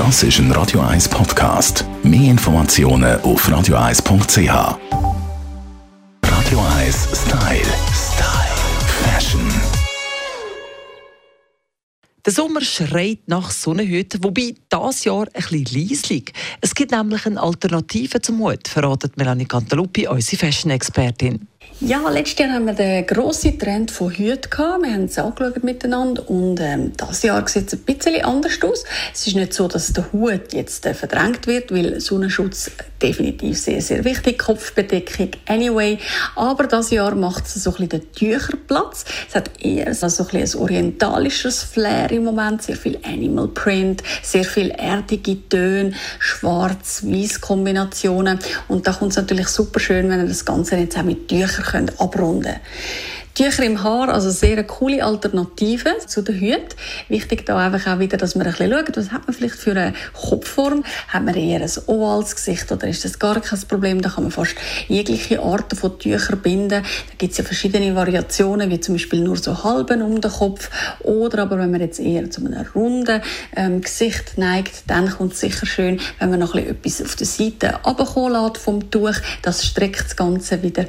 Das ist ein Radio 1 Podcast. Mehr Informationen auf radio1.ch. Radio 1 Style. Style. Fashion. Der Sommer schreit nach Sonnenhüten, wobei das Jahr ein bisschen leislich. Es gibt nämlich eine Alternative zum Mut, verratet Melanie Cantaluppi, unsere Fashion-Expertin. Ja, letztes Jahr haben wir den grossen Trend von Hüten gehabt. Wir haben es angeschaut miteinander und ähm, das Jahr sieht es ein bisschen anders aus. Es ist nicht so, dass der Hut jetzt äh, verdrängt wird, weil Sonnenschutz definitiv sehr, sehr wichtig. Kopfbedeckung anyway. Aber das Jahr macht es so ein bisschen den Tücherplatz. Es hat eher so ein, bisschen ein orientalisches Flair im Moment. Sehr viel Animal Print, sehr viel erdige Töne, schwarz-weiß Kombinationen. Und da kommt es natürlich super schön, wenn ihr das Ganze jetzt auch mit Tüchern können abrunden können. Tücher im Haar, also sehr coole Alternative zu den Hüten. Wichtig da einfach auch wieder, dass man ein bisschen schaut, was hat man vielleicht für eine Kopfform? Hat man eher ein ovales Gesicht oder ist das gar kein Problem? Da kann man fast jegliche Arten von Tüchern binden. Da gibt es ja verschiedene Variationen, wie zum Beispiel nur so halben um den Kopf oder aber wenn man jetzt eher zu einem runden ähm, Gesicht neigt, dann kommt es sicher schön, wenn man noch ein bisschen etwas auf der Seite runterkommen lässt vom Tuch. Das streckt das Ganze wieder.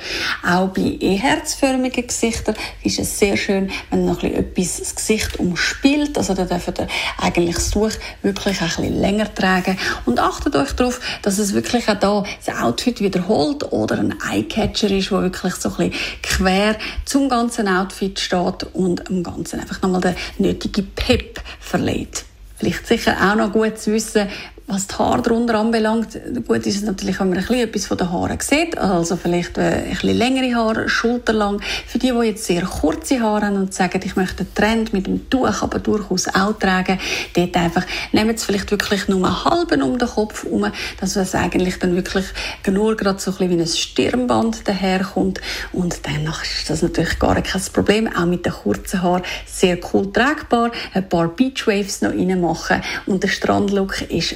Auch bei eh herzförmigen Gesichtern Gesichter ist es sehr schön, wenn noch etwas das Gesicht umspielt. Also da dürft ihr eigentlich das Tuch wirklich ein bisschen länger tragen. Und achtet euch darauf, dass es wirklich auch da das Outfit wiederholt oder ein Eyecatcher ist, wo wirklich so ein bisschen quer zum ganzen Outfit steht und am Ganzen einfach nochmal den nötigen Pep verleiht. Vielleicht sicher auch noch gut zu wissen, was die Haare darunter anbelangt, gut ist es natürlich, wenn man ein bisschen etwas von den Haaren sieht, also vielleicht äh, ein bisschen längere Haare, schulterlang. Für die, die jetzt sehr kurze Haare haben und sagen, ich möchte den Trend mit dem Tuch aber durchaus auch tragen, dort einfach, nehmen Sie vielleicht wirklich nur einen halben um den Kopf herum, dass es eigentlich dann wirklich nur gerade so ein bisschen wie ein Stirnband daherkommt. Und dann ist das natürlich gar kein Problem, auch mit den kurzen Haaren sehr cool tragbar, ein paar Beachwaves noch reinmachen. Und der Strandlook ist